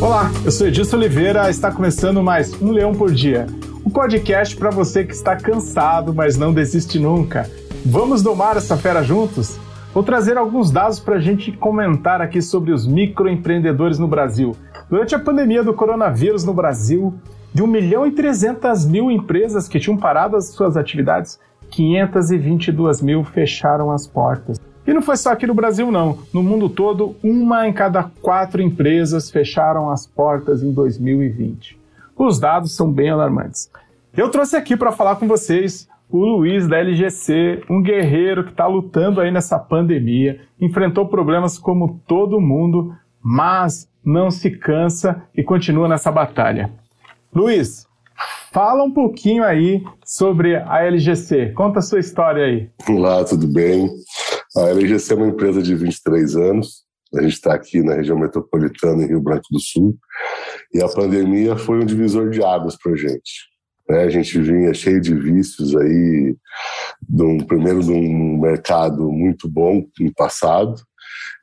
Olá, eu sou Edilson Oliveira, está começando mais Um Leão por Dia, um podcast para você que está cansado, mas não desiste nunca. Vamos domar essa fera juntos? Vou trazer alguns dados para a gente comentar aqui sobre os microempreendedores no Brasil. Durante a pandemia do coronavírus no Brasil, de 1 milhão e 300 mil empresas que tinham parado as suas atividades, 522 mil fecharam as portas. E não foi só aqui no Brasil, não. No mundo todo, uma em cada quatro empresas fecharam as portas em 2020. Os dados são bem alarmantes. Eu trouxe aqui para falar com vocês o Luiz da LGC, um guerreiro que está lutando aí nessa pandemia, enfrentou problemas como todo mundo, mas não se cansa e continua nessa batalha. Luiz, fala um pouquinho aí sobre a LGC. Conta a sua história aí. Olá, tudo bem? A LGC é uma empresa de 23 anos. A gente está aqui na região metropolitana, em Rio Branco do Sul. E a pandemia foi um divisor de águas para a gente. Né? A gente vinha cheio de vícios aí, de um, primeiro de um mercado muito bom no passado,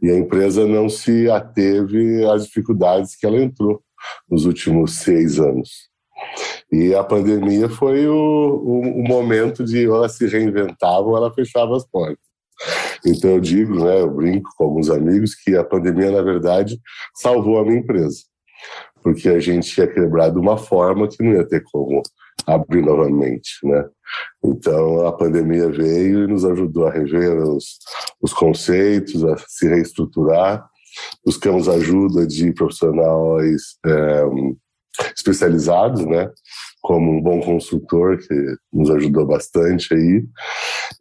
e a empresa não se ateve às dificuldades que ela entrou nos últimos seis anos. E a pandemia foi o, o, o momento de ela se reinventava ou ela fechava as portas. Então eu digo, né, eu brinco com alguns amigos que a pandemia, na verdade, salvou a minha empresa. Porque a gente ia quebrar de uma forma que não ia ter como abrir novamente, né? Então a pandemia veio e nos ajudou a rever os, os conceitos, a se reestruturar. Buscamos ajuda de profissionais é, especializados, né? Como um bom consultor que nos ajudou bastante aí.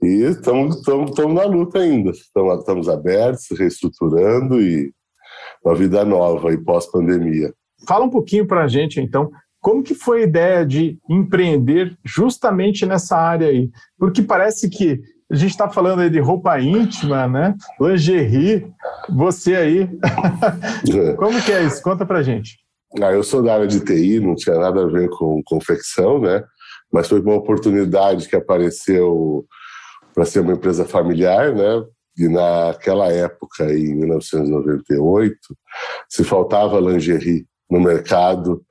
E estamos na luta ainda. Estamos abertos, reestruturando e uma vida nova e pós-pandemia. Fala um pouquinho para a gente, então, como que foi a ideia de empreender justamente nessa área aí? Porque parece que a gente está falando aí de roupa íntima, né? Lingerie, você aí. Como que é isso? Conta pra gente. Ah, eu sou da área de TI, não tinha nada a ver com confecção, né? Mas foi uma oportunidade que apareceu para ser uma empresa familiar, né? E naquela época, em 1998, se faltava lingerie no mercado,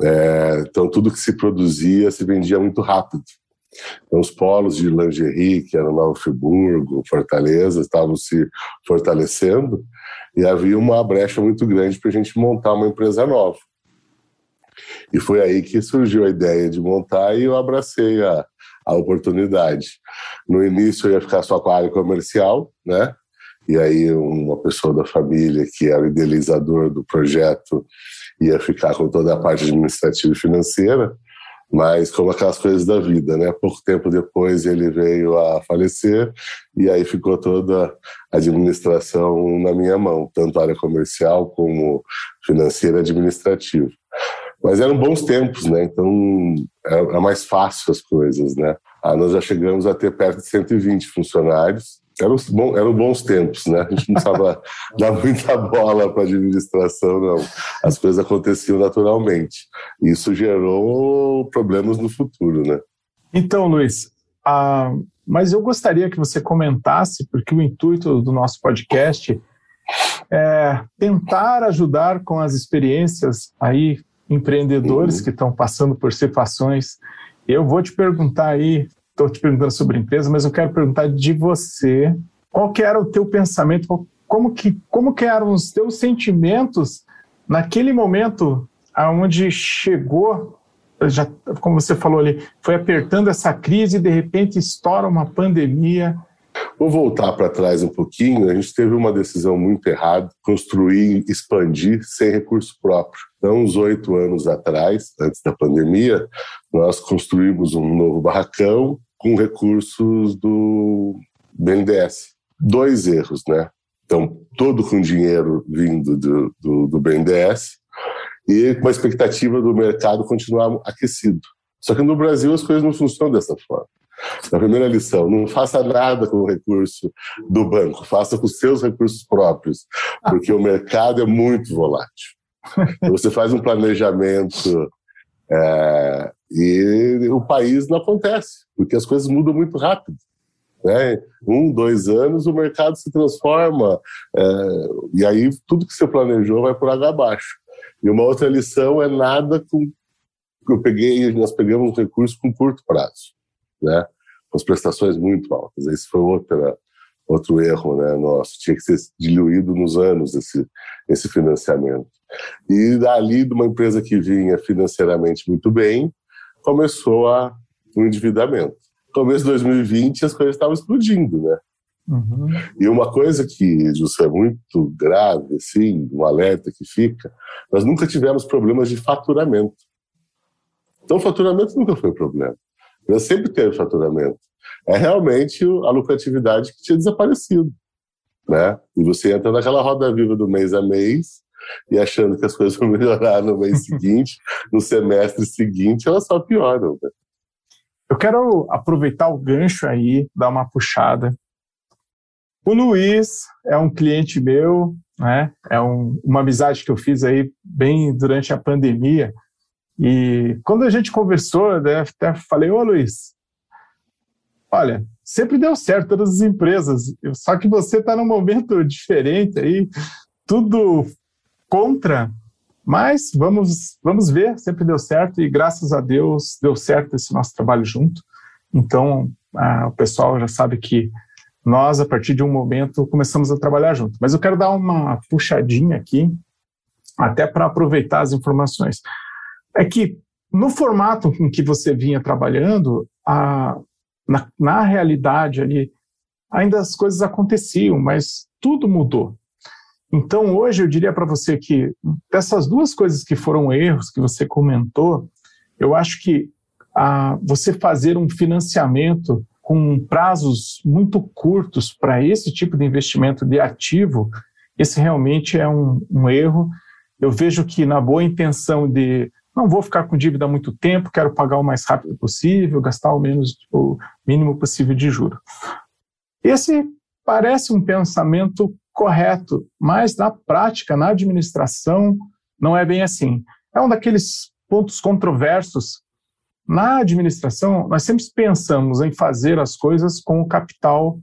é, então tudo que se produzia se vendia muito rápido. Então, os polos de lingerie, que eram Nova Friburgo, Fortaleza, estavam se fortalecendo e havia uma brecha muito grande para a gente montar uma empresa nova. E foi aí que surgiu a ideia de montar e eu abracei a, a oportunidade. No início eu ia ficar só com a área comercial, né? E aí uma pessoa da família que era idealizador do projeto ia ficar com toda a parte administrativa e financeira, mas como aquelas coisas da vida, né? Pouco tempo depois ele veio a falecer e aí ficou toda a administração na minha mão, tanto área comercial como financeira administrativa. Mas eram bons tempos, né? Então era mais fácil as coisas, né? Ah, nós já chegamos a ter perto de 120 funcionários. Eram, bom, eram bons tempos, né? A gente não precisava dar muita bola para a administração, não. As coisas aconteciam naturalmente. Isso gerou problemas no futuro, né? Então, Luiz, ah, mas eu gostaria que você comentasse, porque o intuito do nosso podcast é tentar ajudar com as experiências aí empreendedores uhum. que estão passando por situações. Eu vou te perguntar aí, estou te perguntando sobre empresa, mas eu quero perguntar de você, qual que era o teu pensamento, como que, como que eram os teus sentimentos naquele momento aonde chegou, já, como você falou ali, foi apertando essa crise e de repente estoura uma pandemia, Vou voltar para trás um pouquinho. A gente teve uma decisão muito errada: construir, expandir sem recurso próprio. Então, uns oito anos atrás, antes da pandemia, nós construímos um novo barracão com recursos do BNDES. Dois erros, né? Então, todo com dinheiro vindo do, do, do BNDES e com a expectativa do mercado continuar aquecido. Só que no Brasil as coisas não funcionam dessa forma. A primeira lição, não faça nada com o recurso do banco, faça com seus recursos próprios, porque o mercado é muito volátil. Você faz um planejamento é, e o país não acontece, porque as coisas mudam muito rápido. Né? Um, dois anos, o mercado se transforma, é, e aí tudo que você planejou vai por água abaixo. E uma outra lição é nada com eu peguei, nós pegamos um recurso com curto prazo, né? Com as prestações muito altas. Esse foi outra outro erro, né? Nosso tinha que ser diluído nos anos esse esse financiamento. E dali de uma empresa que vinha financeiramente muito bem, começou a um endividamento. Começo de 2020 as coisas estavam explodindo, né? Uhum. E uma coisa que, Justo, é muito grave, assim, um alerta que fica, nós nunca tivemos problemas de faturamento. Então, faturamento nunca foi problema. Nós sempre teve faturamento. É realmente a lucratividade que tinha desaparecido. Né? E você entra naquela roda viva do mês a mês e achando que as coisas vão melhorar no mês seguinte, no semestre seguinte, elas só pioram. Né? Eu quero aproveitar o gancho aí, dar uma puxada o Luiz é um cliente meu, né? É um, uma amizade que eu fiz aí bem durante a pandemia. E quando a gente conversou, né, até falei, ô Luiz, olha, sempre deu certo todas as empresas, só que você está num momento diferente aí, tudo contra, mas vamos, vamos ver, sempre deu certo e graças a Deus deu certo esse nosso trabalho junto. Então, ah, o pessoal já sabe que nós, a partir de um momento, começamos a trabalhar junto. Mas eu quero dar uma puxadinha aqui, até para aproveitar as informações. É que, no formato com que você vinha trabalhando, a, na, na realidade ali, ainda as coisas aconteciam, mas tudo mudou. Então, hoje, eu diria para você que dessas duas coisas que foram erros que você comentou, eu acho que você fazer um financiamento com prazos muito curtos para esse tipo de investimento de ativo, esse realmente é um, um, erro. Eu vejo que, na boa intenção de não vou ficar com dívida há muito tempo, quero pagar o mais rápido possível, gastar o, menos, o mínimo possível de juros. Esse parece um pensamento correto, mas na prática, na administração, não é bem assim. É um daqueles pontos controversos na administração, nós sempre pensamos em fazer as coisas com o capital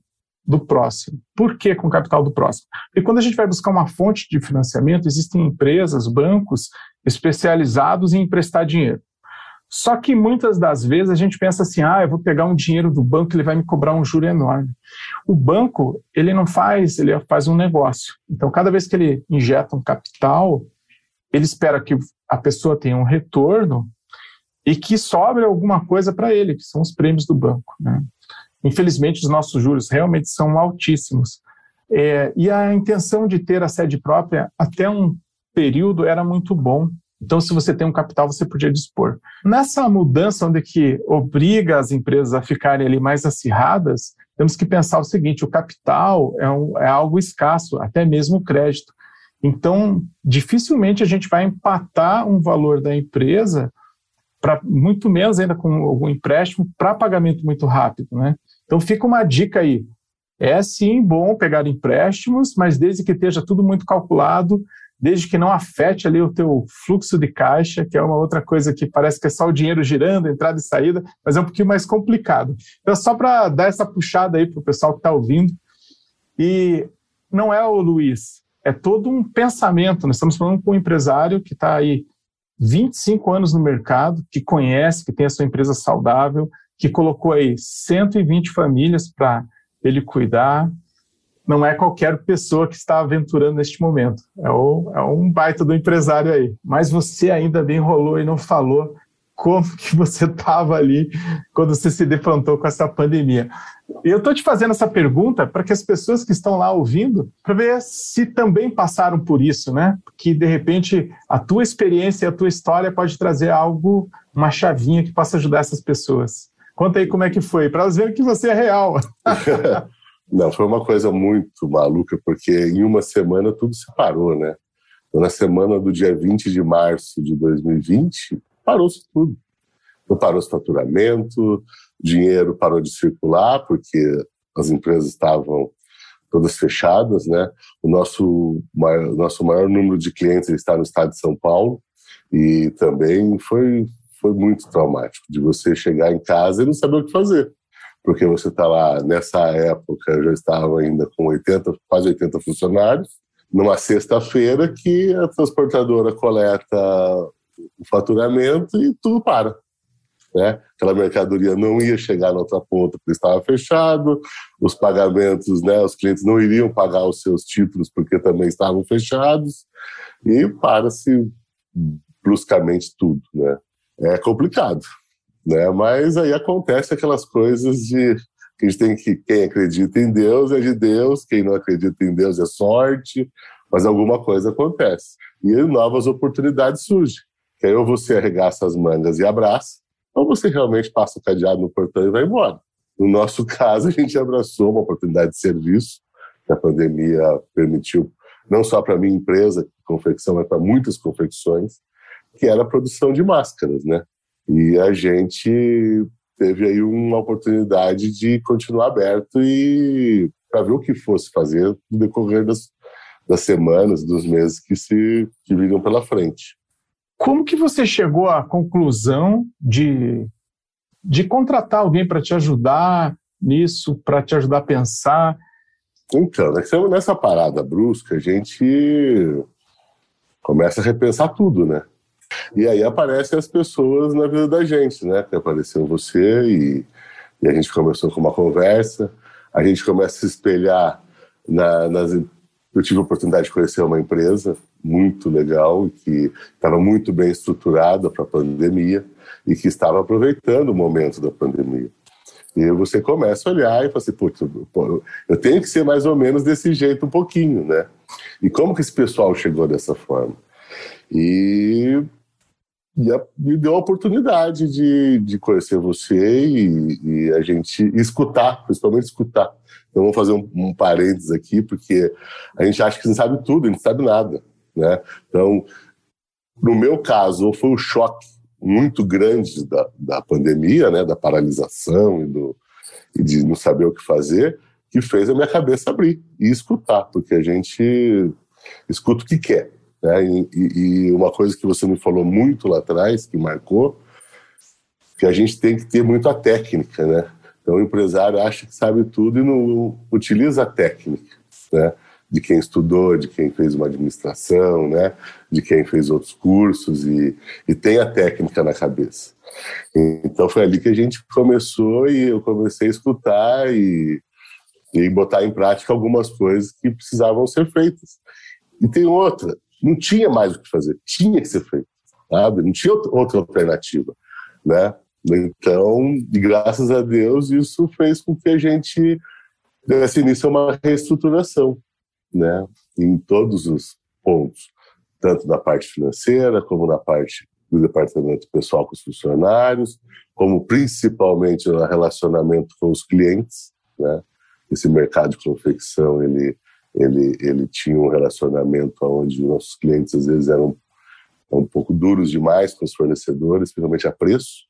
do próximo. Por que com capital do próximo? Porque quando a gente vai buscar uma fonte de financiamento, existem empresas, bancos especializados em emprestar dinheiro. Só que muitas das vezes a gente pensa assim: ah, eu vou pegar um dinheiro do banco, ele vai me cobrar um juro enorme. O banco, ele não faz, ele faz um negócio. Então, cada vez que ele injeta um capital, ele espera que a pessoa tenha um retorno e que sobre alguma coisa para ele, que são os prêmios do banco. Né? Infelizmente, os nossos juros realmente são altíssimos. É, e a intenção de ter a sede própria até um período era muito bom. Então, se você tem um capital, você podia dispor. Nessa mudança onde que obriga as empresas a ficarem ali mais acirradas, temos que pensar o seguinte: o capital é, um, é algo escasso, até mesmo o crédito. Então, dificilmente a gente vai empatar um valor da empresa muito menos ainda com algum empréstimo para pagamento muito rápido, né? Então fica uma dica aí. É sim bom pegar empréstimos, mas desde que esteja tudo muito calculado, desde que não afete ali o teu fluxo de caixa, que é uma outra coisa que parece que é só o dinheiro girando, entrada e saída, mas é um pouquinho mais complicado. Então só para dar essa puxada aí para o pessoal que está ouvindo. E não é o Luiz, é todo um pensamento. Nós estamos falando com um empresário que está aí 25 anos no mercado, que conhece, que tem a sua empresa saudável, que colocou aí 120 famílias para ele cuidar. Não é qualquer pessoa que está aventurando neste momento. É, o, é um baita do empresário aí. Mas você ainda bem enrolou e não falou como que você estava ali quando você se defrontou com essa pandemia. Eu estou te fazendo essa pergunta para que as pessoas que estão lá ouvindo, para ver se também passaram por isso, né? Que de repente a tua experiência e a tua história pode trazer algo, uma chavinha que possa ajudar essas pessoas. Conta aí como é que foi, para elas verem que você é real. Não, foi uma coisa muito maluca, porque em uma semana tudo se parou, né? Na semana do dia 20 de março de 2020, parou-se tudo. Não parou o faturamento, dinheiro parou de circular, porque as empresas estavam todas fechadas, né? O nosso maior, nosso maior número de clientes está no estado de São Paulo e também foi foi muito traumático de você chegar em casa e não saber o que fazer, porque você está lá nessa época já estava ainda com 80 quase 80 funcionários numa sexta-feira que a transportadora coleta o faturamento e tudo para. Né? Aquela mercadoria não ia chegar na outra ponta porque estava fechado, os pagamentos, né, os clientes não iriam pagar os seus títulos porque também estavam fechados, e para-se bruscamente tudo. Né? É complicado, né? mas aí acontece aquelas coisas de que a gente tem que, quem acredita em Deus é de Deus, quem não acredita em Deus é sorte, mas alguma coisa acontece. E novas oportunidades surgem. Que aí ou você arregaça as mangas e abraça, ou você realmente passa o cadeado no portão e vai embora. No nosso caso, a gente abraçou uma oportunidade de serviço que a pandemia permitiu, não só para a minha empresa, confecção, mas para muitas confecções, que era a produção de máscaras, né? E a gente teve aí uma oportunidade de continuar aberto e para ver o que fosse fazer no decorrer das, das semanas, dos meses que se que pela frente. Como que você chegou à conclusão de, de contratar alguém para te ajudar nisso, para te ajudar a pensar? Então, nessa parada brusca, a gente começa a repensar tudo, né? E aí aparecem as pessoas na vida da gente, né? Que apareceu você e, e a gente começou com uma conversa, a gente começa a se espelhar na, nas. Eu tive a oportunidade de conhecer uma empresa muito legal que estava muito bem estruturada para a pandemia e que estava aproveitando o momento da pandemia. E você começa a olhar e fala assim, putz, eu tenho que ser mais ou menos desse jeito um pouquinho, né? E como que esse pessoal chegou dessa forma? E e a, me deu a oportunidade de, de conhecer você e, e, a gente escutar, principalmente escutar. Então, vamos fazer um, um parênteses aqui, porque a gente acha que não sabe tudo, a gente sabe nada. Né? Então, no meu caso, foi um choque muito grande da, da pandemia, né, da paralisação e, do, e de não saber o que fazer, que fez a minha cabeça abrir e escutar, porque a gente escuta o que quer. Né? E, e, uma coisa que você me falou muito lá atrás, que marcou, que a gente tem que ter muito a técnica, né? Então o empresário acha que sabe tudo e não utiliza a técnica, né? De quem estudou, de quem fez uma administração, né? De quem fez outros cursos e, e tem a técnica na cabeça. Então foi ali que a gente começou e eu comecei a escutar e, e botar em prática algumas coisas que precisavam ser feitas. E tem outra, não tinha mais o que fazer, tinha que ser feito, sabe? Não tinha outra alternativa, né? Então, graças a Deus, isso fez com que a gente desse início a uma reestruturação, né? Em todos os pontos, tanto na parte financeira, como na parte do departamento pessoal com os funcionários, como principalmente no relacionamento com os clientes, né? Esse mercado de confecção, ele ele, ele tinha um relacionamento onde nossos clientes às vezes eram um pouco duros demais com os fornecedores, principalmente a preço,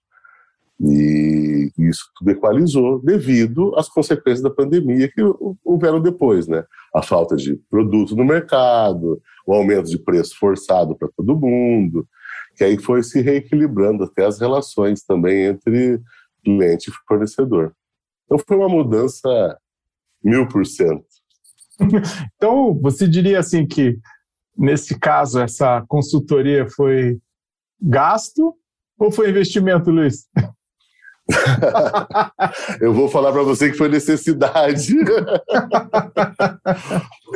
e isso tudo equalizou devido às consequências da pandemia que houveram depois, né? A falta de produto no mercado, o aumento de preço forçado para todo mundo, que aí foi se reequilibrando até as relações também entre cliente e fornecedor. Então foi uma mudança mil por cento então, você diria assim que, nesse caso, essa consultoria foi gasto ou foi investimento, Luiz? Eu vou falar para você que foi necessidade.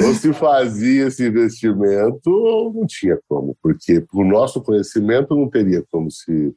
ou se fazia esse investimento, ou não tinha como, porque por nosso conhecimento não teria como se,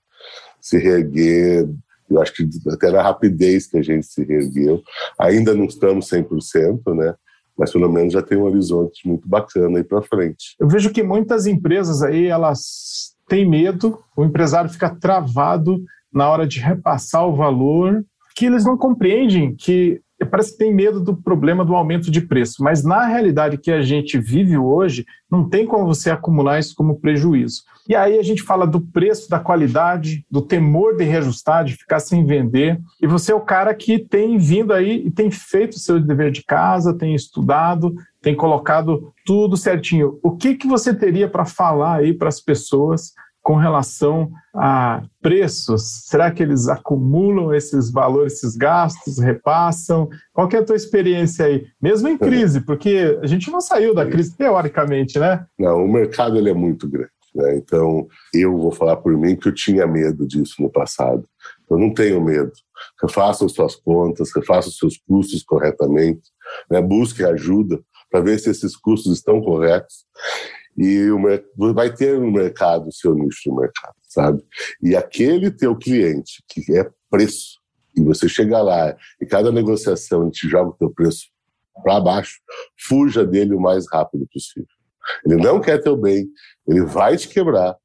se reerguer. Eu acho que até na rapidez que a gente se reergueu, ainda não estamos 100%, né? mas pelo menos já tem um horizonte muito bacana aí para frente. Eu vejo que muitas empresas aí elas têm medo, o empresário fica travado na hora de repassar o valor, que eles não compreendem que parece que tem medo do problema do aumento de preço, mas na realidade que a gente vive hoje, não tem como você acumular isso como prejuízo. E aí a gente fala do preço, da qualidade, do temor de reajustar, de ficar sem vender. E você é o cara que tem vindo aí e tem feito o seu dever de casa, tem estudado, tem colocado tudo certinho. O que, que você teria para falar aí para as pessoas com relação a preços? Será que eles acumulam esses valores, esses gastos, repassam? Qual é a tua experiência aí? Mesmo em crise, porque a gente não saiu da crise teoricamente, né? Não, o mercado ele é muito grande. Né? Então, eu vou falar por mim que eu tinha medo disso no passado. Eu não tenho medo. Refaça as suas contas, refaça os seus custos corretamente, né? busque ajuda para ver se esses custos estão corretos e o, vai ter no mercado o seu nicho de mercado, sabe? E aquele teu cliente que é preço, e você chega lá e cada negociação te joga o teu preço para baixo, fuja dele o mais rápido possível. Ele não quer teu bem, ele vai te quebrar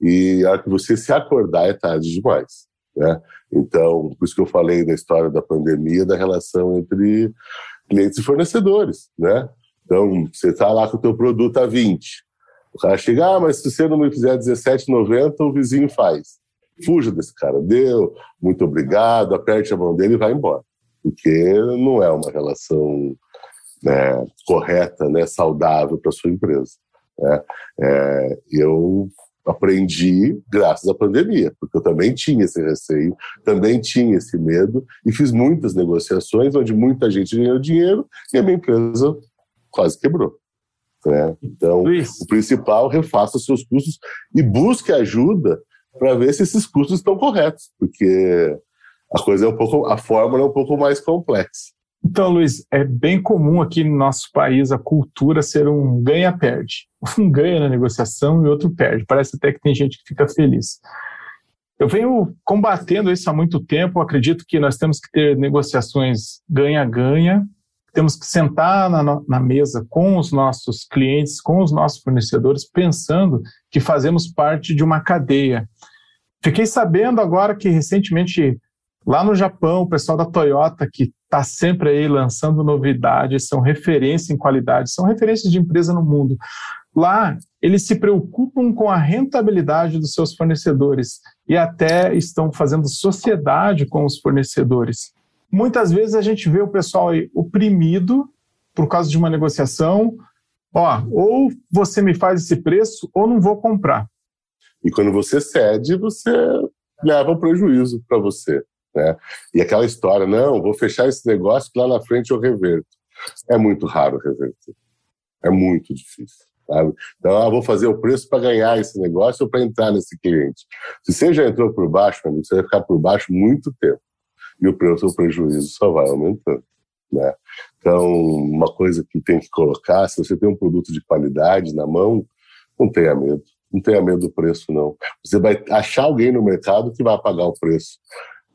e a hora que você se acordar é tarde demais, né? Então, por isso que eu falei da história da pandemia, da relação entre clientes e fornecedores, né? Então, você está lá com o teu produto a 20, o cara chega, ah, mas se você não me fizer 17,90, o vizinho faz. Fuja desse cara. Deu, muito obrigado, aperte a mão dele e vai embora. Porque não é uma relação né, correta, né, saudável para sua empresa. Né? É, eu aprendi graças à pandemia, porque eu também tinha esse receio, também tinha esse medo e fiz muitas negociações onde muita gente ganhou dinheiro e a minha empresa quase quebrou. Né? Então, Luiz. o principal, refaça seus custos e busque ajuda para ver se esses custos estão corretos, porque a coisa é um pouco, a fórmula é um pouco mais complexa. Então, Luiz, é bem comum aqui no nosso país a cultura ser um ganha-perde. Um ganha na negociação e outro perde. Parece até que tem gente que fica feliz. Eu venho combatendo isso há muito tempo. Acredito que nós temos que ter negociações ganha-ganha temos que sentar na, na, mesa com os nossos clientes, com os nossos fornecedores, pensando que fazemos parte de uma cadeia. Fiquei sabendo agora que recentemente, lá no Japão, o pessoal da Toyota, que está sempre aí lançando novidades, são referência em qualidade, são referências de empresa no mundo. Lá, eles se preocupam com a rentabilidade dos seus fornecedores e até estão fazendo sociedade com os fornecedores. Muitas vezes a gente vê o pessoal oprimido por causa de uma negociação. Ó, ou você me faz esse preço ou não vou comprar. E quando você cede, você leva um prejuízo para você. Né? E aquela história, não, vou fechar esse negócio que lá na frente eu reverto. É muito raro reverter. É muito difícil. Sabe? Então, ah, vou fazer o preço para ganhar esse negócio ou para entrar nesse cliente. Se você já entrou por baixo, amigo, você vai ficar por baixo muito tempo e o seu prejuízo só vai aumentando. Né? Então, uma coisa que tem que colocar, se você tem um produto de qualidade na mão, não tenha medo. Não tenha medo do preço, não. Você vai achar alguém no mercado que vai pagar o preço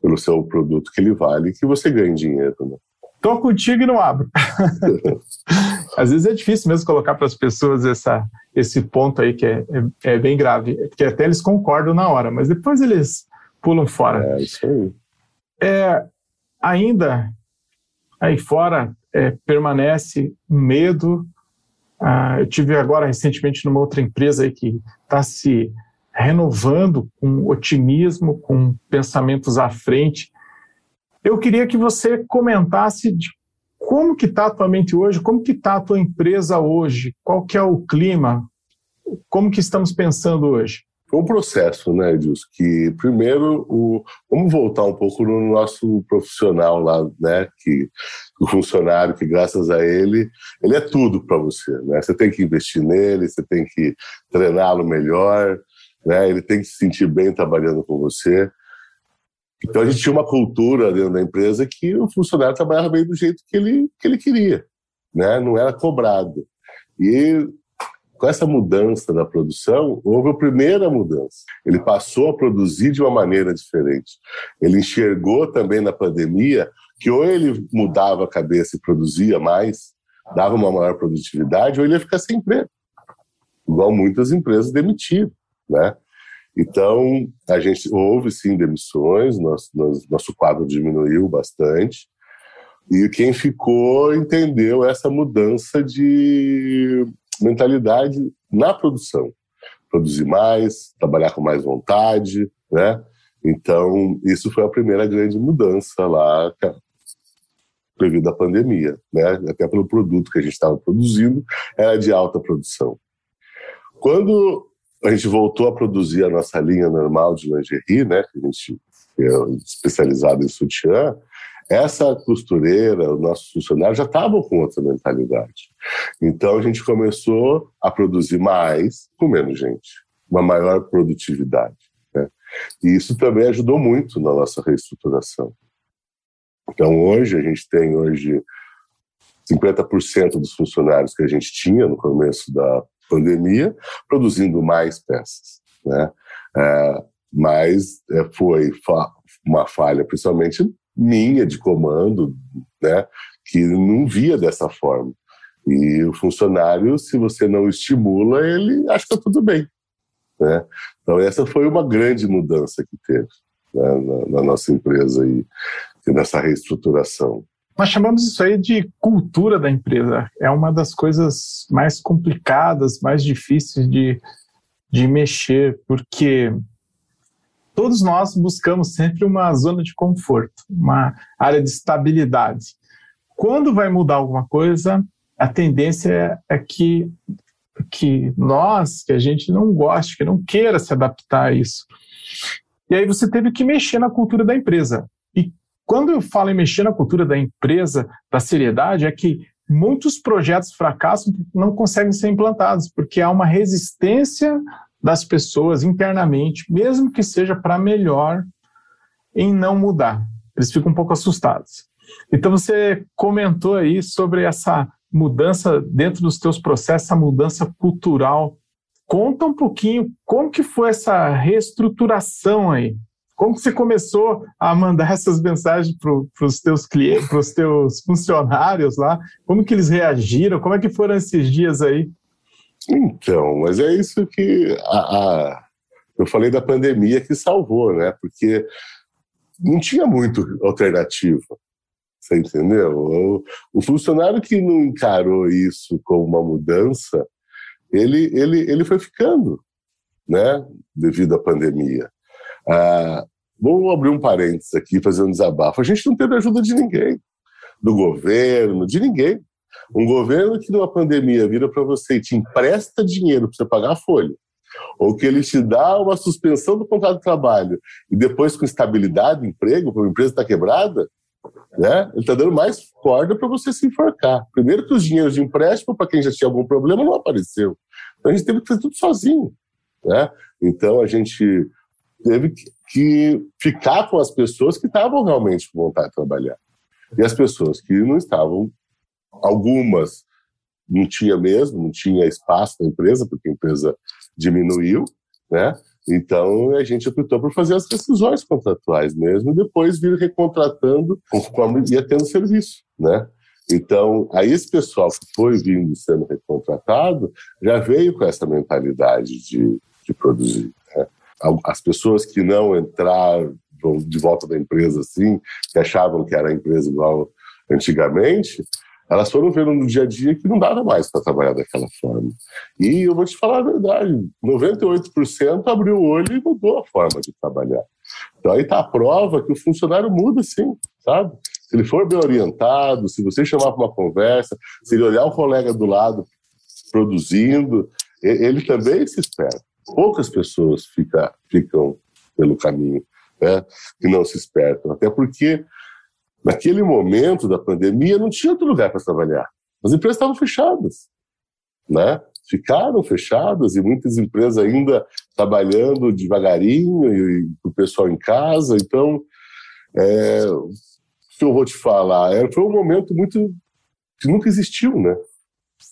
pelo seu produto que ele vale e que você ganhe dinheiro. Né? Tô contigo e não abro. Às vezes é difícil mesmo colocar para as pessoas essa, esse ponto aí que é, é, é, bem grave, porque até eles concordam na hora, mas depois eles pulam fora. É isso aí. É, ainda aí fora é, permanece medo. Ah, eu tive agora recentemente numa outra empresa aí que está se renovando com otimismo, com pensamentos à frente. Eu queria que você comentasse de como que está a tua mente hoje, como que está a tua empresa hoje, qual que é o clima, como que estamos pensando hoje? Um processo, né, Edilson, que primeiro, o, vamos voltar um pouco no nosso profissional lá, né, que o funcionário que graças a ele, ele é tudo para você, né, você tem que investir nele, você tem que treiná-lo melhor, né, ele tem que se sentir bem trabalhando com você. Então a gente tinha uma cultura dentro da empresa que o funcionário trabalhava bem do jeito que ele, que ele queria, né, não era cobrado. E com essa mudança da produção, houve a primeira mudança. Ele passou a produzir de uma maneira diferente. Ele enxergou também na pandemia que ou ele mudava a cabeça e produzia mais, dava uma maior produtividade, ou ele ia ficar sem emprego. Igual muitas empresas demitiram, né? Então, a gente houve sim demissões, nosso, nosso quadro diminuiu bastante, e quem ficou entendeu essa mudança de mentalidade na produção. Produzir mais, trabalhar com mais vontade, né? Então, isso foi a primeira grande mudança lá devido à pandemia, né? Até pelo produto que a gente estava produzindo, era de alta produção. Quando a gente voltou a produzir a nossa linha normal de lingerie, né? Que a gente é especializado em sutiã. Essa costureira, os nossos funcionários já estavam com outra mentalidade. Então a gente começou a produzir mais com menos gente, uma maior produtividade. Né? E isso também ajudou muito na nossa reestruturação. Então hoje a gente tem hoje 50% dos funcionários que a gente tinha no começo da pandemia, produzindo mais peças. Né? É, mas é, foi fa uma falha, principalmente minha, de comando, né? que não via dessa forma. E o funcionário, se você não estimula, ele acha que está tudo bem. Né? Então, essa foi uma grande mudança que teve né, na, na, nossa empresa e, e nessa reestruturação. Nós chamamos isso aí de cultura da empresa. É uma das coisas mais complicadas, mais difíceis de, de mexer, porque todos nós buscamos sempre uma zona de conforto, uma área de estabilidade. Quando vai mudar alguma coisa, a tendência é que, que nós, que a gente não goste, que não queira se adaptar a isso. E aí você teve que mexer na cultura da empresa. E quando eu falo em mexer na cultura da empresa, da seriedade, é que muitos projetos fracassam não conseguem ser implantados, porque há uma resistência das pessoas internamente, mesmo que seja para melhor, em não mudar. Eles ficam um pouco assustados. Então você comentou aí sobre essa mudança dentro dos teus processos, essa mudança cultural. Conta um pouquinho como que foi essa reestruturação aí. Como que você começou a mandar essas mensagens para os teus clientes, para os teus funcionários lá? Como que eles reagiram? Como é que foram esses dias aí? Então, mas é isso que a, a, eu falei da pandemia que salvou, né? Porque não tinha muito alternativa. Você entendeu? O, o funcionário que não encarou isso como uma mudança, ele, ele, ele foi ficando, né? Devido à pandemia. Ah, vamos abrir um parênteses aqui, fazer um desabafo. A gente não teve ajuda de ninguém, do governo, de ninguém. Um governo que numa pandemia vira para você e te empresta dinheiro para você pagar a folha, ou que ele te dá uma suspensão do contrato de trabalho e depois com estabilidade, emprego, porque a empresa está quebrada, né? ele está dando mais corda para você se enforcar. Primeiro que os dinheiros de empréstimo para quem já tinha algum problema não apareceu. Então a gente teve que fazer tudo sozinho. Né? Então a gente teve que ficar com as pessoas que estavam realmente com vontade de trabalhar. E as pessoas que não estavam, algumas não tinha mesmo, não tinha espaço na empresa, porque a empresa diminuiu, né? Então a gente optou por fazer as decisões contratuais mesmo e depois vir recontratando conforme ia tendo serviço, né? Então, aí esse pessoal que foi vindo sendo recontratado já veio com essa mentalidade de, de produzir as pessoas que não entraram de volta da empresa assim, que achavam que era a empresa igual antigamente, elas foram vendo no dia a dia que não dava mais para trabalhar daquela forma. E eu vou te falar a verdade, 98% abriu o olho e mudou a forma de trabalhar. Então aí está a prova que o funcionário muda sim, sabe? Se ele for bem orientado, se você chamar para uma conversa, se ele olhar o colega do lado produzindo, ele também se espera poucas pessoas fica, ficam pelo caminho, né, que não se espertam. Até porque, naquele momento da pandemia, não tinha outro lugar para trabalhar. As empresas estavam fechadas, né? Ficaram fechadas e muitas empresas ainda trabalhando devagarinho e, o pessoal em casa. Então, é, o que eu vou te falar? É, foi um momento muito que nunca existiu, né?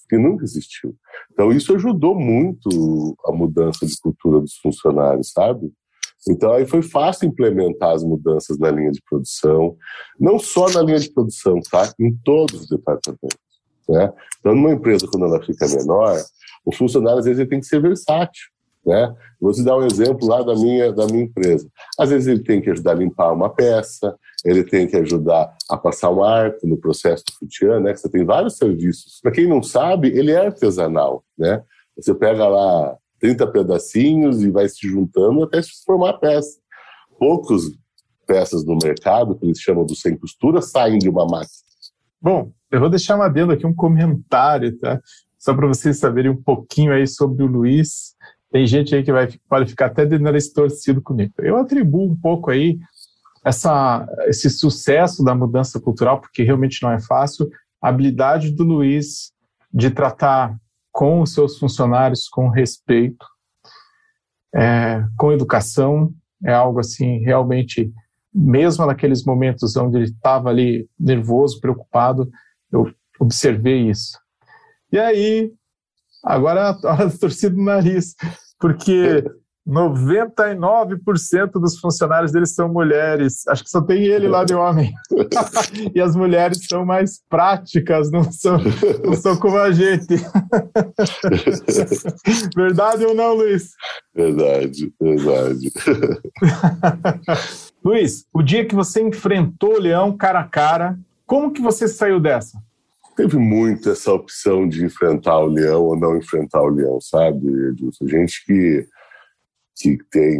Que nunca existiu. Então, isso ajudou muito a mudança de cultura dos funcionários, sabe? Então, aí foi fácil implementar as mudanças na linha de produção, não só na linha de produção, tá? Em todos os departamentos. Né? Então, numa empresa, quando ela fica menor, o funcionário, às vezes, ele tem que ser versátil. Né? Vou te dar um exemplo lá da minha, da minha empresa. Às vezes ele tem que ajudar a limpar uma peça, ele tem que ajudar a passar um arco no processo do sutiã, né? Você tem vários serviços. Para quem não sabe, ele é artesanal, né? Você pega lá 30 pedacinhos e vai se juntando até se formar a peça. Poucos peças no mercado, que eles chamam do sem costura, saem de uma máquina. Bom, eu vou deixar uma adendo aqui, um comentário, tá? Só para vocês saberem um pouquinho aí sobre o Luiz Tem gente aí que vai, pode ficar até de nariz torcido comigo. Eu atribuo um pouco aí essa, esse sucesso da mudança cultural, porque realmente não é fácil, a habilidade do Luiz de tratar com os seus funcionários com respeito, é, com educação, é algo assim realmente, mesmo naqueles momentos onde ele estava ali nervoso, preocupado, eu observei isso. E aí, agora a hora da torcida do nariz, porque 99% dos funcionários deles são mulheres. Acho que só tem ele lá de homem. e as mulheres são mais práticas, não são, não são como a gente. verdade ou não, Luiz? Verdade, verdade. Luiz, o dia que você enfrentou o leão cara a cara, como que você saiu dessa? Teve muito essa opção de enfrentar o leão ou não enfrentar o leão, sabe, Edilson? Gente que que tem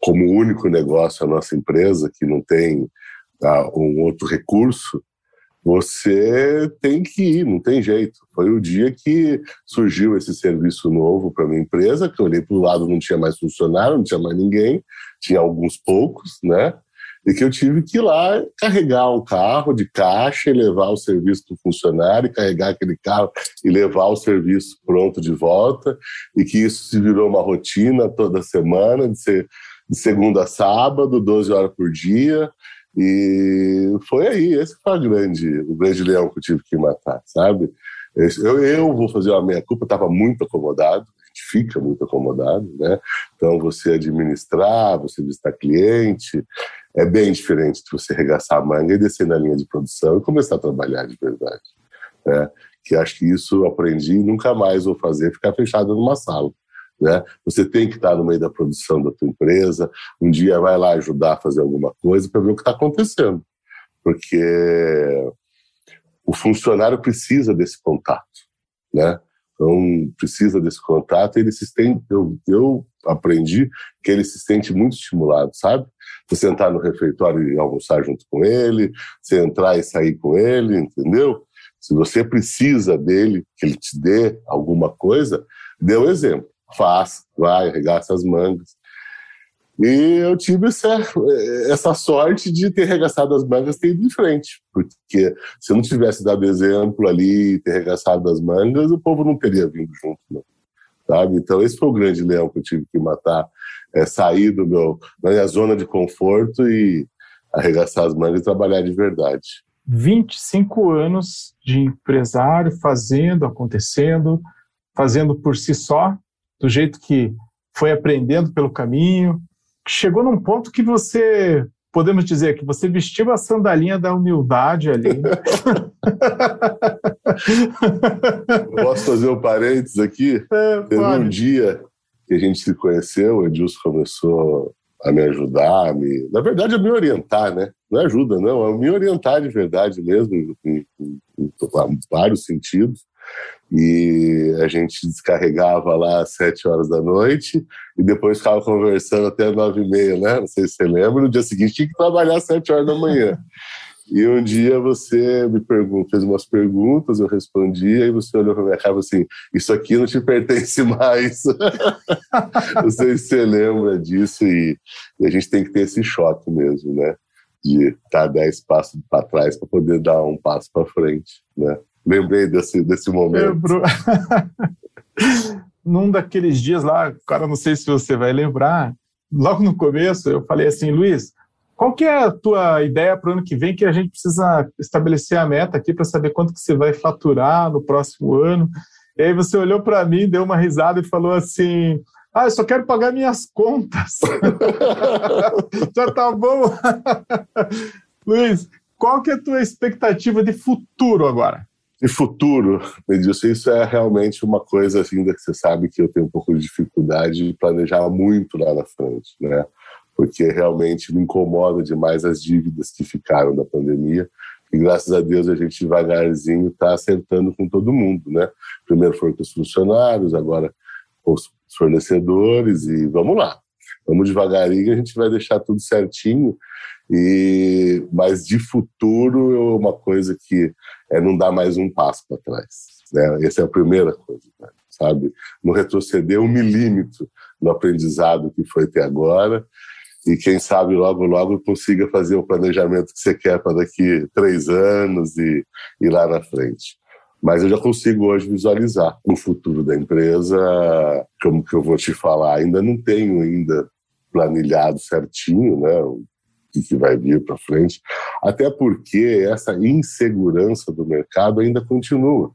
como único negócio a nossa empresa, que não tem ah, um outro recurso, você tem que ir, não tem jeito. Foi o dia que surgiu esse serviço novo para minha empresa, que eu olhei para o lado, não tinha mais funcionário, não tinha mais ninguém, tinha alguns poucos, né? E que eu tive que ir lá carregar um carro de caixa e levar o serviço do funcionário, carregar aquele carro e levar o serviço pronto de volta, e que isso se virou uma rotina toda semana, de, ser, de segunda a sábado, 12 horas por dia, e foi aí, esse foi grande, o grande leão que eu tive que matar, sabe? Eu, eu vou fazer a minha culpa, estava muito acomodado, fica muito acomodado, né? Então, você administrar, você visitar cliente, é bem diferente de você arregaçar a manga e descer na linha de produção e começar a trabalhar de verdade. Né? Que acho que isso eu aprendi e nunca mais vou fazer, ficar fechado numa sala. Né? Você tem que estar no meio da produção da tua empresa, um dia vai lá ajudar a fazer alguma coisa para ver o que está acontecendo. Porque o funcionário precisa desse contato, né? Então, precisa desse contato. Ele se sente, eu, eu aprendi que ele se sente muito estimulado, sabe? Você sentar no refeitório e almoçar junto com ele, você entrar e sair com ele, entendeu? Se você precisa dele, que ele te dê alguma coisa, dê um exemplo. Faz, vai, arregaça as mangas. E eu tive essa, essa sorte de ter regaçado as mangas e ter ido em frente. Porque se eu não tivesse dado exemplo ali ter regaçado as mangas, o povo não teria vindo junto, não. Sabe? Então, esse foi o grande leão que eu tive que matar. É sair do meu, da minha zona de conforto e arregaçar as mangas e trabalhar de verdade. 25 anos de empresário, fazendo, acontecendo, fazendo por si só, do jeito que foi aprendendo pelo caminho, chegou num ponto que você, podemos dizer, que você vestiu a sandalinha da humildade ali. Posso fazer um parênteses aqui? É, Teve pode. um dia que a gente se conheceu, o Edilson começou a me ajudar, a me, na verdade, a me orientar, né? Não é ajuda, não, a me orientar de verdade mesmo, em, em, em, em vários sentidos e a gente descarregava lá às sete horas da noite e depois ficava conversando até nove e meia, né? Não sei se você lembra. No dia seguinte tinha que trabalhar às sete horas da manhã. E um dia você me perguntou, fez umas perguntas, eu respondia, e você olhou para minha cara assim: Isso aqui não te pertence mais. não sei se você lembra disso, e, e, a gente tem que ter esse choque mesmo, né? De dar dez passos para trás para poder dar um passo para frente, né? Lembrei desse, desse momento. Lembro. Num daqueles dias lá, cara, não sei se você vai lembrar, logo no começo eu falei assim, Luiz, qual que é a tua ideia para o ano que vem que a gente precisa estabelecer a meta aqui para saber quanto que você vai faturar no próximo ano? E aí você olhou para mim, deu uma risada e falou assim: Ah, eu só quero pagar minhas contas. Já tá bom. Luiz, qual que é a tua expectativa de futuro agora? De futuro, Edilson, isso é realmente uma coisa ainda que você sabe que eu tenho um pouco de dificuldade de planejar muito lá na frente, né? Porque realmente me incomoda demais as dívidas que ficaram da pandemia. E graças a Deus a gente devagarzinho está acertando com todo mundo, né? Primeiro foi com os funcionários, agora com os fornecedores e vamos lá. Vamos devagarinho, a gente vai deixar tudo certinho e mas de futuro é uma coisa que é não dar mais um passo para trás. Né? Essa é a primeira coisa, né? sabe? Não retroceder um milímetro no aprendizado que foi até agora e quem sabe logo, logo consiga fazer o planejamento que você quer para daqui três anos e, e lá na frente. Mas eu já consigo hoje visualizar o futuro da empresa, como que eu vou te falar, ainda não tenho ainda planilhado certinho, né, o que vai vir para frente, até porque essa insegurança do mercado ainda continua,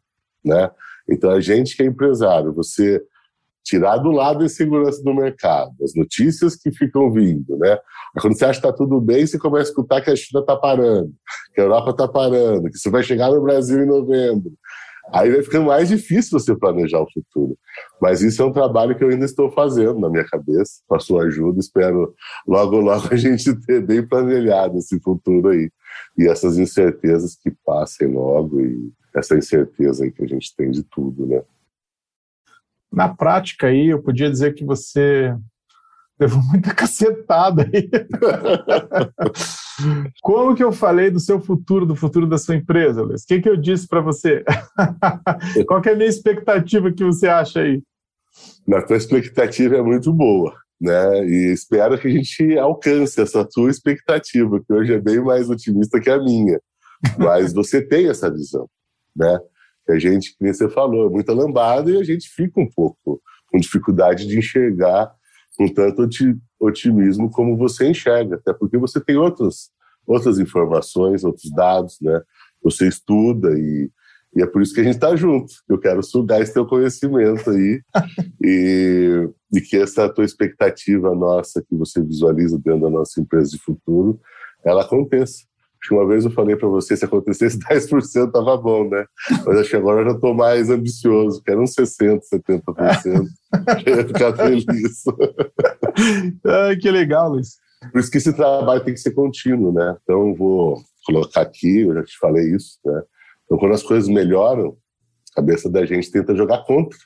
né? Então a gente que é empresário, você tirar do lado a insegurança do mercado, as notícias que ficam vindo, né? Quando você acha que está tudo bem, você começa a escutar que a China está parando, que a Europa está parando, que você vai chegar no Brasil em novembro. Aí vai ficando mais difícil você planejar o futuro. Mas isso é um trabalho que eu ainda estou fazendo na minha cabeça, com a sua ajuda. Espero logo, logo a gente ter bem planejado esse futuro aí. E essas incertezas que passem logo e essa incerteza aí que a gente tem de tudo, né? Na prática aí, eu podia dizer que você levou muita cacetada aí. Como que eu falei do seu futuro, do futuro da sua empresa, Luiz? O que, que eu disse para você? Qual que é a minha expectativa que você acha aí? Na tua expectativa é muito boa, né? E espero que a gente alcance essa tua expectativa, que hoje é bem mais otimista que a minha. Mas você tem essa visão, né? Que a gente, como você falou, é muita lambada e a gente fica um pouco com dificuldade de enxergar com tanto otimismo como você enxerga, até porque você tem outras, outras informações, outros dados, né? Você estuda e, e é por isso que a gente está junto. Eu quero sugar esse teu conhecimento aí e, e que essa tua expectativa nossa que você visualiza dentro da nossa empresa de futuro, ela aconteça. Acho que uma vez eu falei para você, se acontecesse 10% estava bom, né? Mas acho que agora eu já estou mais ambicioso, quero uns 60%, 70%. eu ia ficar feliz. Ai, que legal, Luiz. Por isso que esse trabalho tem que ser contínuo, né? Então, vou colocar aqui, eu já te falei isso, né? Então, quando as coisas melhoram, a cabeça da gente tenta jogar contra.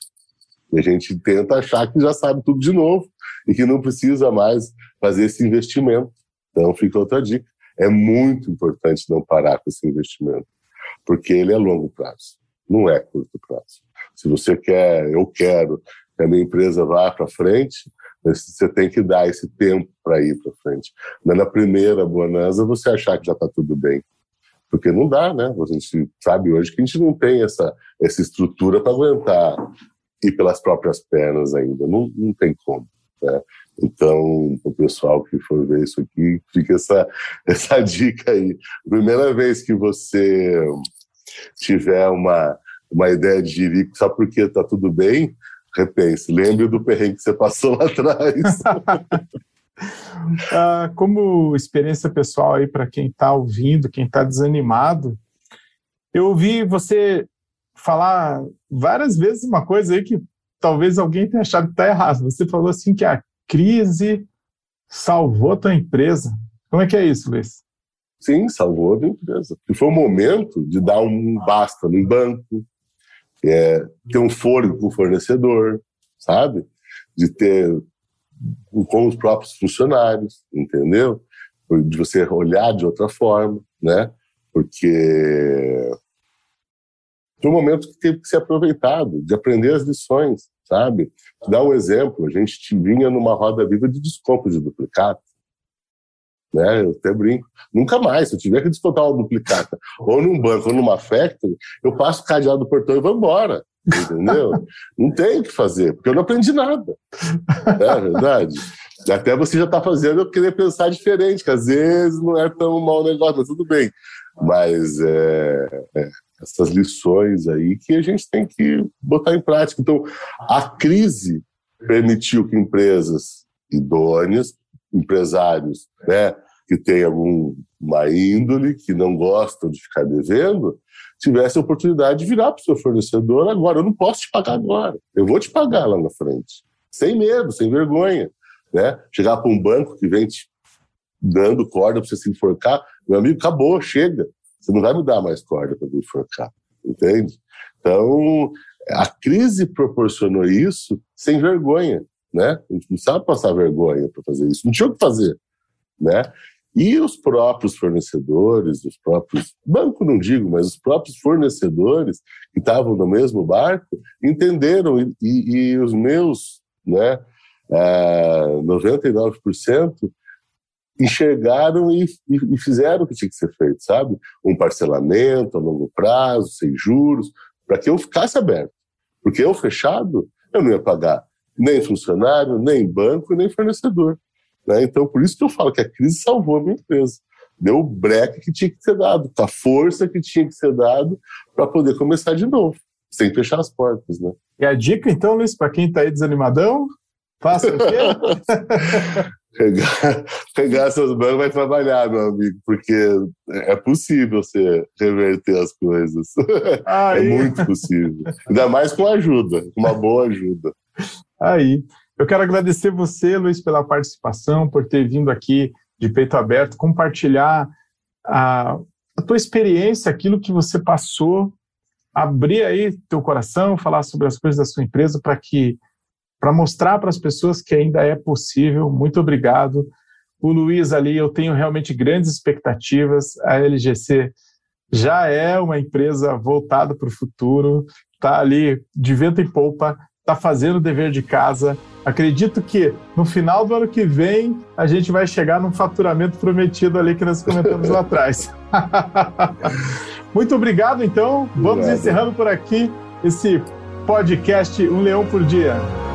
E a gente tenta achar que já sabe tudo de novo e que não precisa mais fazer esse investimento. Então, fica outra dica é muito importante não parar com esse investimento, porque ele é longo prazo, não é curto prazo. Se você quer, eu quero que a minha empresa vá para frente, você tem que dar esse tempo para ir para frente. É na primeira bonança você achar que já está tudo bem. Porque não dá, né? A gente sabe hoje que a gente não tem essa, essa estrutura para aguentar ir pelas próprias pernas ainda. Não, não tem como. Né? Então, o pessoal que for ver isso aqui, fica essa, essa dica aí. Primeira vez que você tiver uma, uma ideia de jirico só porque está tudo bem, repense. Lembre do perrengue que você passou lá atrás. ah, como experiência pessoal aí para quem está ouvindo, quem está desanimado, eu ouvi você falar várias vezes uma coisa aí que talvez alguém tenha achado que está errado. Você falou assim que crise salvou tua empresa. Como é que é isso, Luiz? Sim, salvou a minha empresa. E foi o momento de dar um basta no banco, é, ter um fôlego com o fornecedor, sabe? De ter com os próprios funcionários, entendeu? De você olhar de outra forma, né? Porque foi um momento que teve que ser aproveitado, de aprender as lições, sabe? Dar um exemplo, a gente vinha numa roda viva de desconto de duplicata. Né? Eu até brinco. Nunca mais, se eu tiver que descontar uma duplicata, ou num banco, ou numa factory, eu passo o cadeado do portão e vou embora. Entendeu? não tenho o que fazer, porque eu não aprendi nada. É verdade. Até você já está fazendo eu querer pensar diferente, que às vezes não é tão mau negócio, mas tudo bem. Mas é, é, essas lições aí que a gente tem que botar em prática. Então, a crise permitiu que empresas idôneas, empresários né, que têm alguma índole, que não gostam de ficar devendo, tivessem a oportunidade de virar para o seu fornecedor agora. Eu não posso te pagar agora, eu vou te pagar lá na frente. Sem medo, sem vergonha. Né? Chegar para um banco que vem te dando corda para você se enforcar, meu amigo, acabou, chega. Você não vai me dar mais corda me enforcar, entende? Então, a crise proporcionou isso sem vergonha, né? A gente não sabe passar vergonha para fazer isso, não tinha o que fazer, né? E os próprios fornecedores, os próprios, banco não digo, mas os próprios fornecedores que estavam no mesmo barco entenderam e, e, e os meus, né, é, 99% enxergaram e, e, fizeram o que tinha que ser feito, sabe? Um parcelamento a longo prazo, sem juros, para que eu ficasse aberto. Porque eu fechado, eu não ia pagar nem funcionário, nem banco, nem fornecedor. Né? Então, por isso que eu falo que a crise salvou a minha empresa. Deu o breque que tinha que ser dado, a força que tinha que ser dado para poder começar de novo, sem fechar as portas. Né? E a dica, então, Luiz, para quem está aí desanimadão, faça o quê? pegar, pegar seus bancos vai trabalhar, meu amigo, porque é possível você reverter as coisas. Aí. É muito possível. Ainda mais com ajuda, com uma boa ajuda. Aí. Eu quero agradecer você, Luiz, pela participação, por ter vindo aqui de peito aberto, compartilhar a, a tua experiência, aquilo que você passou, abrir aí teu coração, falar sobre as coisas da sua empresa para que para mostrar para as pessoas que ainda é possível. Muito obrigado. O Luiz ali, eu tenho realmente grandes expectativas. A LGC já é uma empresa voltada para o futuro, está ali de vento em polpa, está fazendo o dever de casa. Acredito que no final do ano que vem a gente vai chegar num faturamento prometido ali que nós comentamos lá atrás. Muito obrigado, então. Vamos obrigado. encerrando por aqui esse podcast Um Leão por Dia.